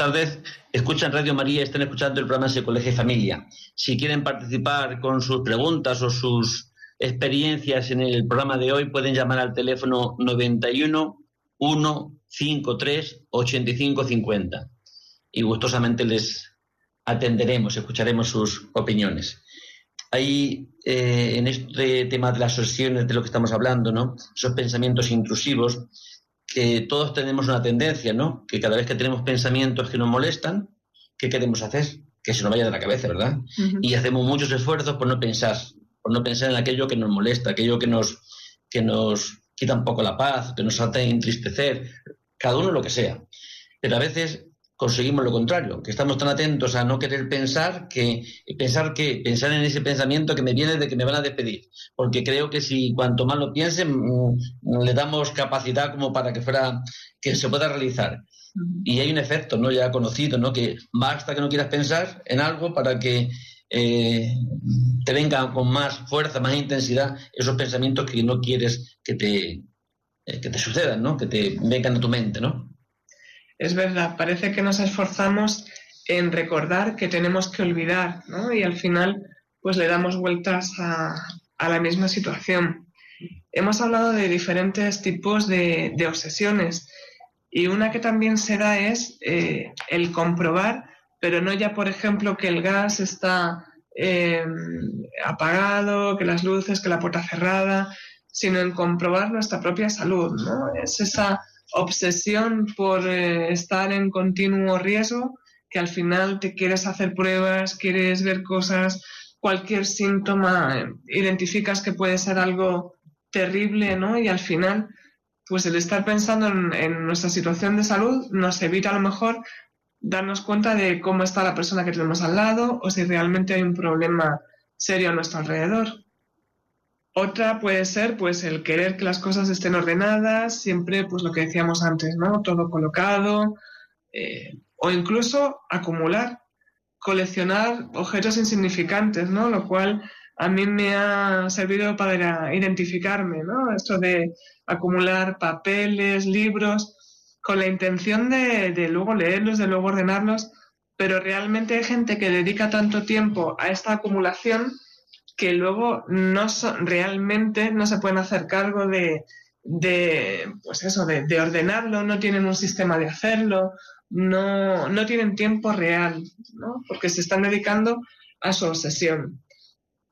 Tardes. Escuchan Radio María, están escuchando el programa Psicología y Familia. Si quieren participar con sus preguntas o sus experiencias en el programa de hoy, pueden llamar al teléfono 91 153 8550 y gustosamente les atenderemos, escucharemos sus opiniones. Hay eh, en este tema de las obsesiones de lo que estamos hablando, ¿no? Esos pensamientos intrusivos que todos tenemos una tendencia, ¿no? Que cada vez que tenemos pensamientos que nos molestan, ¿qué queremos hacer? Que se nos vaya de la cabeza, ¿verdad? Y hacemos muchos esfuerzos por no pensar, por no pensar en aquello que nos molesta, aquello que nos, que nos quita un poco la paz, que nos hace entristecer, cada uno lo que sea. Pero a veces conseguimos lo contrario, que estamos tan atentos a no querer pensar que pensar que pensar en ese pensamiento que me viene de que me van a despedir, porque creo que si cuanto más lo piensen mm, le damos capacidad como para que fuera que se pueda realizar. Y hay un efecto, ¿no? Ya conocido, ¿no? Que basta que no quieras pensar en algo para que eh, te vengan con más fuerza, más intensidad esos pensamientos que no quieres que te eh, que te sucedan, ¿no? Que te vengan a tu mente, ¿no? Es verdad, parece que nos esforzamos en recordar que tenemos que olvidar, ¿no? Y al final, pues le damos vueltas a, la misma situación. Hemos hablado de diferentes tipos de, obsesiones y una que también se da es eh, el comprobar, pero no ya, por ejemplo, que el gas está eh, apagado, que las luces, que la puerta cerrada, sino en comprobar nuestra propia salud, ¿no? Es esa obsesión por eh, estar en continuo riesgo que al final te quieres hacer pruebas, quieres ver cosas, cualquier síntoma, eh, identificas que puede ser algo terrible, ¿no? Y al final, pues el estar pensando en, en nuestra situación de salud nos evita a lo mejor darnos cuenta de cómo está la persona que tenemos al lado o si realmente hay un problema serio a nuestro alrededor. Otra puede ser pues el querer que las cosas estén ordenadas, siempre pues lo que decíamos antes, ¿no? Todo colocado, eh, o incluso acumular, coleccionar objetos insignificantes, ¿no? Lo cual a mí me ha servido para identificarme, ¿no? Esto de acumular papeles, libros, con la intención de, de luego leerlos, de luego ordenarlos, pero realmente hay gente que dedica tanto tiempo a esta acumulación que luego no realmente no se pueden hacer cargo de, de pues eso, de, de, ordenarlo, no tienen un sistema de hacerlo, no, no tienen tiempo real, ¿no? Porque se están dedicando a su obsesión.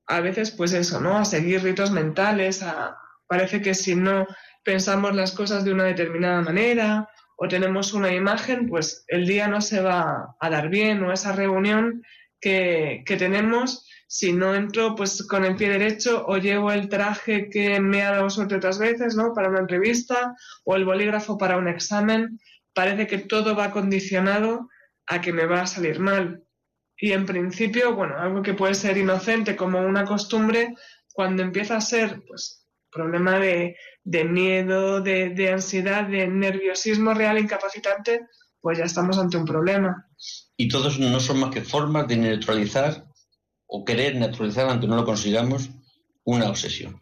A veces, pues eso, ¿no? A seguir ritos mentales, a, parece que si no pensamos las cosas de una determinada manera o tenemos una imagen, pues el día no se va a dar bien o esa reunión que, que tenemos si no entro pues con el pie derecho o llevo el traje que me ha dado suerte otras veces, ¿no? Para una entrevista o el bolígrafo para un examen, parece que todo va condicionado a que me va a salir mal. Y en principio, bueno, algo que puede ser inocente como una costumbre, cuando empieza a ser, pues, problema de, miedo, de, de ansiedad, de nerviosismo real incapacitante, pues ya estamos ante un problema. Y todos no son más que formas de neutralizar o querer naturalizar, aunque no lo consigamos, una obsesión.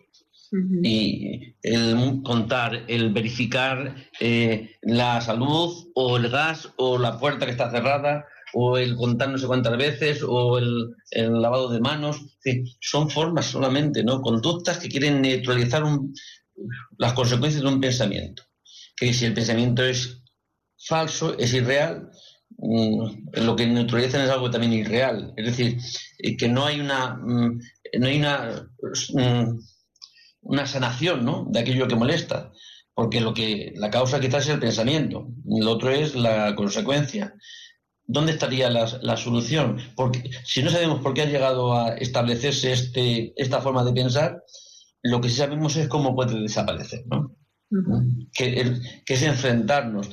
Uh -huh. Y el contar, el verificar eh, la salud o el gas o la puerta que está cerrada o el contar no sé cuántas veces o el, el lavado de manos, sí, son formas solamente, ¿no? Conductas que quieren neutralizar un, las consecuencias de un pensamiento. Que si el pensamiento es falso, es irreal, lo que neutralizan es algo también irreal. Es decir, que no hay una, no hay una, una sanación ¿no? de aquello que molesta, porque lo que la causa quizás es el pensamiento, lo otro es la consecuencia. ¿Dónde estaría la, la solución? Porque si no sabemos por qué ha llegado a establecerse este, esta forma de pensar, lo que sí sabemos es cómo puede desaparecer, ¿no? Uh -huh. que, el, que es enfrentarnos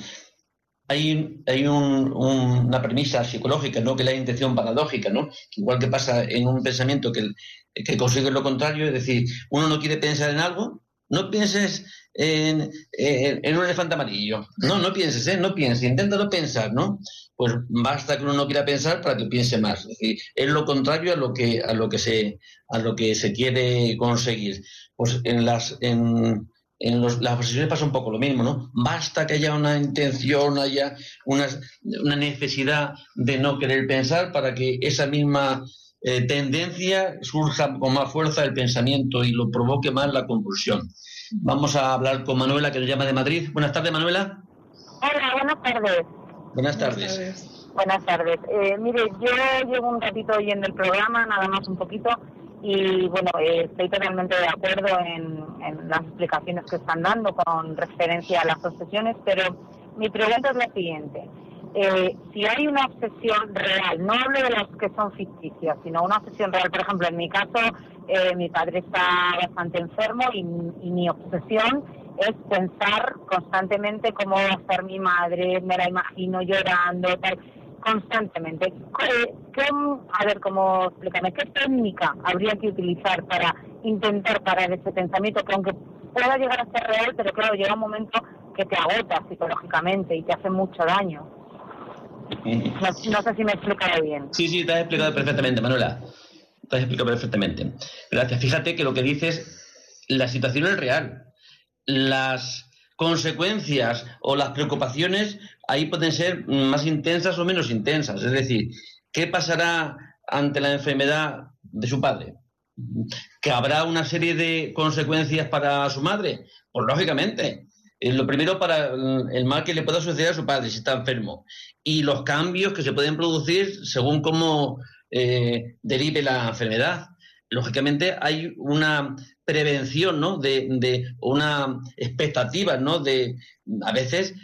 hay, hay un, un, una premisa psicológica, ¿no? que la intención paradójica, ¿no? igual que pasa en un pensamiento que, que consigue lo contrario, es decir, uno no quiere pensar en algo, no pienses en, en, en un elefante amarillo, no, no pienses, ¿eh? no pienses, inténtalo pensar, ¿no? Pues basta que uno no quiera pensar para que piense más, es decir, es lo contrario a lo que, a lo que, se, a lo que se quiere conseguir. Pues en las... En, en los, las obsesiones pasa un poco lo mismo, ¿no? Basta que haya una intención, haya una, una necesidad de no querer pensar para que esa misma eh, tendencia surja con más fuerza el pensamiento y lo provoque más la compulsión. Vamos a hablar con Manuela, que nos llama de Madrid. Buenas tardes, Manuela. Hola, buenas tardes. Buenas tardes. Buenas tardes. Eh, mire, yo llevo un ratito oyendo el programa, nada más un poquito, y bueno, eh, estoy totalmente de acuerdo en, en, las explicaciones que están dando con referencia a las obsesiones, pero mi pregunta es la siguiente. Eh, si hay una obsesión real, no hablo de las que son ficticias, sino una obsesión real, por ejemplo, en mi caso, eh, mi padre está bastante enfermo y, y, mi obsesión es pensar constantemente cómo va a ser mi madre, me la imagino llorando, tal constantemente. ¿Qué, qué, a ver, cómo explícame, ¿qué técnica habría que utilizar para intentar parar ese pensamiento que aunque pueda llegar a ser real, pero claro, llega un momento que te agota psicológicamente y te hace mucho daño? No, no sé si me he explicado bien. Sí, sí, te has explicado perfectamente, Manuela. Te has explicado perfectamente. Gracias. Fíjate que lo que dices, la situación es real. Las consecuencias o las preocupaciones ahí pueden ser más intensas o menos intensas. Es decir, ¿qué pasará ante la enfermedad de su padre? ¿Que habrá una serie de consecuencias para su madre? Pues lógicamente. Eh, lo primero para el mal que le pueda suceder a su padre si está enfermo y los cambios que se pueden producir según cómo eh, derive la enfermedad. Lógicamente hay una prevención, ¿no? De, una expectativa, ¿no? De a veces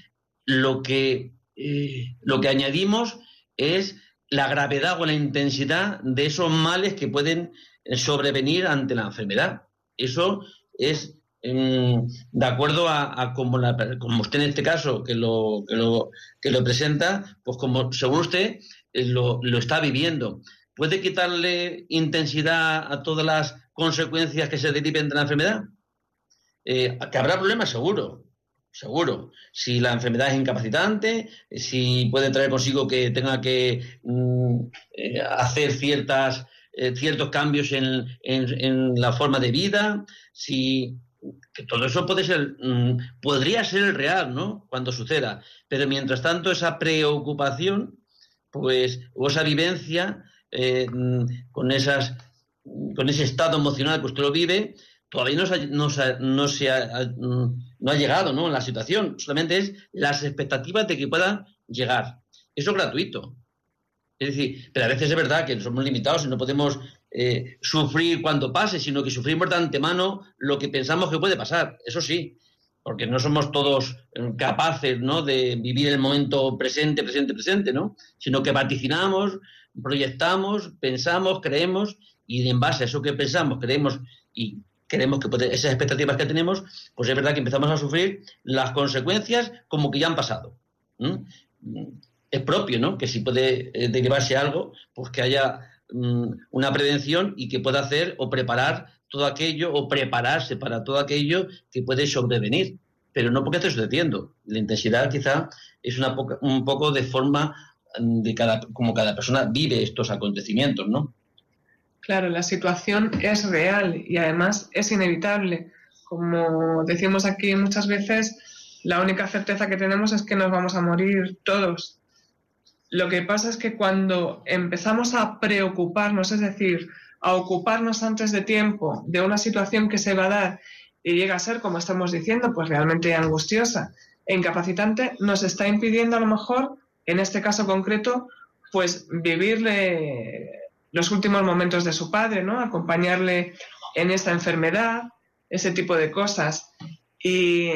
lo que eh, lo que añadimos es la gravedad o la intensidad de esos males que pueden sobrevenir ante la enfermedad. Eso es de acuerdo a, como, como, usted en este caso que lo, que lo, que lo presenta, pues como según usted eh, lo, lo, está viviendo. ¿Puede quitarle intensidad a todas las consecuencias que se deriven de la enfermedad? Eh, que habrá problemas, seguro, seguro. Si la enfermedad es incapacitante, si puede traer consigo que tenga que mm, eh, hacer ciertas, ciertos cambios en, en, la forma de vida, si que todo eso puede ser, mm, podría ser el real, ¿no? Cuando suceda. Pero mientras tanto, esa preocupación, pues, o esa vivencia eh, mm, con esas con ese estado emocional que usted lo vive, todavía no, se ha, no, se ha, mm, no ha llegado ¿no? la situación. Solamente es las expectativas de que pueda llegar. Eso es gratuito. Es decir, pero a veces es verdad que somos limitados y no podemos eh, sufrir cuando pase, sino que sufrimos de antemano lo que pensamos que puede pasar. Eso sí, porque no somos todos eh, capaces ¿no? de vivir el momento presente, presente, presente, ¿no? sino que vaticinamos, proyectamos, pensamos, creemos y en base a eso que pensamos, creemos y queremos que esas expectativas que tenemos, pues es verdad que empezamos a sufrir las consecuencias como que ya han pasado. Es propio, ¿no? Que si puede eh, derivarse algo, pues que haya Mm, una prevención y que pueda hacer o preparar todo aquello o prepararse para todo aquello que puede sobrevenir. Pero no porque esté sucediendo. La intensidad quizá es una un poco de forma mm, de cada, como cada persona vive estos acontecimientos, ¿no? Claro, la situación es real y además es inevitable. Como decimos aquí muchas veces, la única certeza que tenemos es que nos vamos a morir todos lo que pasa es que cuando empezamos a preocuparnos, es decir, a ocuparnos antes de tiempo de una situación que se va a dar y llega a ser, como estamos diciendo, pues realmente angustiosa e incapacitante, nos está impidiendo a lo mejor, en este caso concreto, pues vivirle los últimos momentos de su padre, ¿no? Acompañarle en esta enfermedad, ese tipo de cosas. Y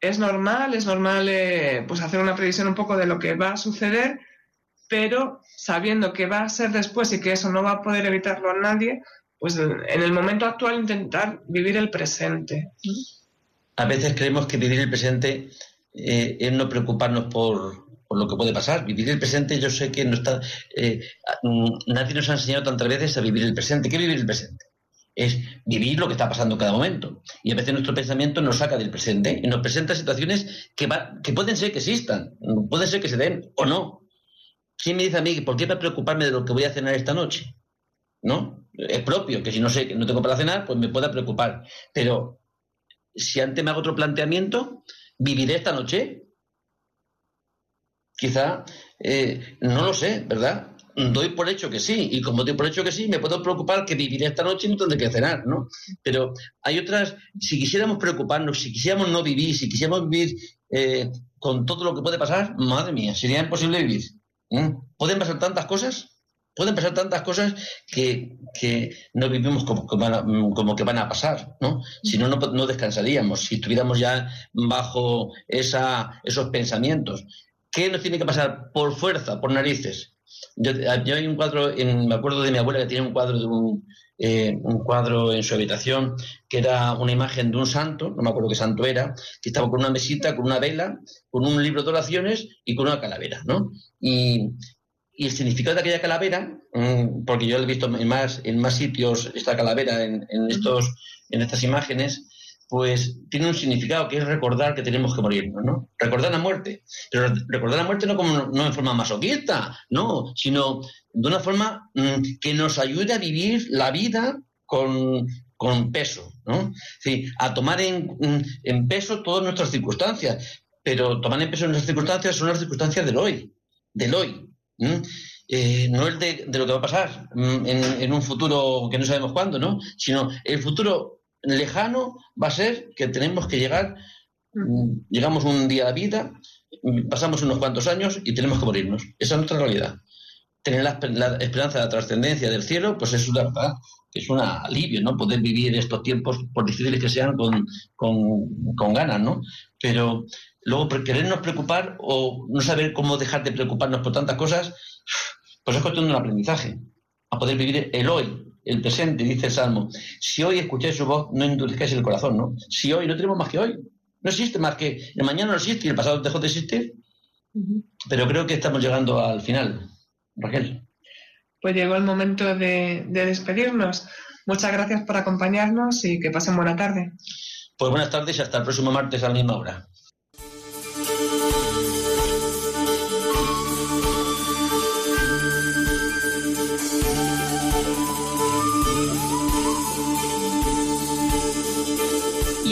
es normal, es normal eh, pues hacer una previsión un poco de lo que va a suceder, pero sabiendo que va a ser después y que eso no va a poder evitarlo a nadie, pues en el momento actual intentar vivir el presente. A veces creemos que vivir el presente eh, es no preocuparnos por, lo que puede pasar. Vivir el presente, yo sé que no está. Eh, nadie nos ha enseñado tantas veces a vivir el presente. ¿Qué vivir el presente? es vivir lo que está pasando en cada momento. Y a veces nuestro pensamiento nos saca del presente y nos presenta situaciones que, que pueden ser que existan, pueden ser que se den o no. ¿Quién me dice a mí por qué a preocuparme de lo que voy a cenar esta noche? ¿No? Es propio que si no sé que no tengo para cenar, pues me pueda preocupar. Pero si antes me hago otro planteamiento, ¿viviré esta noche? Quizá, eh, no lo sé, ¿verdad? doy por hecho que sí, y como doy por hecho que sí, me puedo preocupar que viviré esta noche y no tendré que cenar, ¿no? Pero hay otras, si quisiéramos preocuparnos, si quisiéramos no vivir, si quisiéramos vivir eh, con todo lo que puede pasar, madre mía, sería imposible vivir. Pueden pasar tantas cosas, pueden pasar tantas cosas que, no vivimos como que, van a, como que van a pasar, ¿no? Si no, no descansaríamos, si estuviéramos ya bajo esa, esos pensamientos. ¿Qué nos tiene que pasar por fuerza, por narices? Yo, hay un cuadro, me acuerdo de mi abuela que tiene un cuadro de un, eh, un cuadro en su habitación que era una imagen de un santo, no me acuerdo qué santo era, que estaba con una mesita, con una vela, con un libro de oraciones y con una calavera, ¿no? Y, el significado de aquella calavera, mm, porque yo he visto en más, en más sitios esta calavera en, en, estos, en estas imágenes, pues tiene un significado que es recordar que tenemos que morirnos, ¿no? Recordar la muerte. Pero recordar la muerte no como no en forma masoquista, no, sino de una forma mm, que nos ayude a vivir la vida con, con peso, ¿no? Sí, a tomar en, en, peso todas nuestras circunstancias, pero tomar en peso nuestras circunstancias son las circunstancias del hoy, del hoy. Eh, no el de, lo que va a pasar mm, en, un futuro que no sabemos cuándo, ¿no? Sino el futuro lejano va a ser que tenemos que llegar, mm, llegamos un día a vida, mm, pasamos unos cuantos años y tenemos que morirnos. Esa es nuestra realidad. Tener la, esperanza de la trascendencia del cielo, pues es una es un alivio, ¿no? Poder vivir estos tiempos, por difíciles que sean, con, con ganas, ¿no? Pero luego querernos preocupar o no saber cómo dejar de preocuparnos por tantas cosas, pues es cuestión de un aprendizaje, a poder vivir el hoy, el presente, dice el Salmo. Si hoy escucháis su voz, no endurezcáis el corazón, ¿no? Si hoy no tenemos más que hoy, no existe más que el mañana no existe y el pasado dejó de existir. Pero creo que estamos llegando al final, Raquel. Pues llegó el momento de, de despedirnos. Muchas gracias por acompañarnos y que pasen buena tarde. Pues buenas tardes y hasta el próximo martes a la misma hora.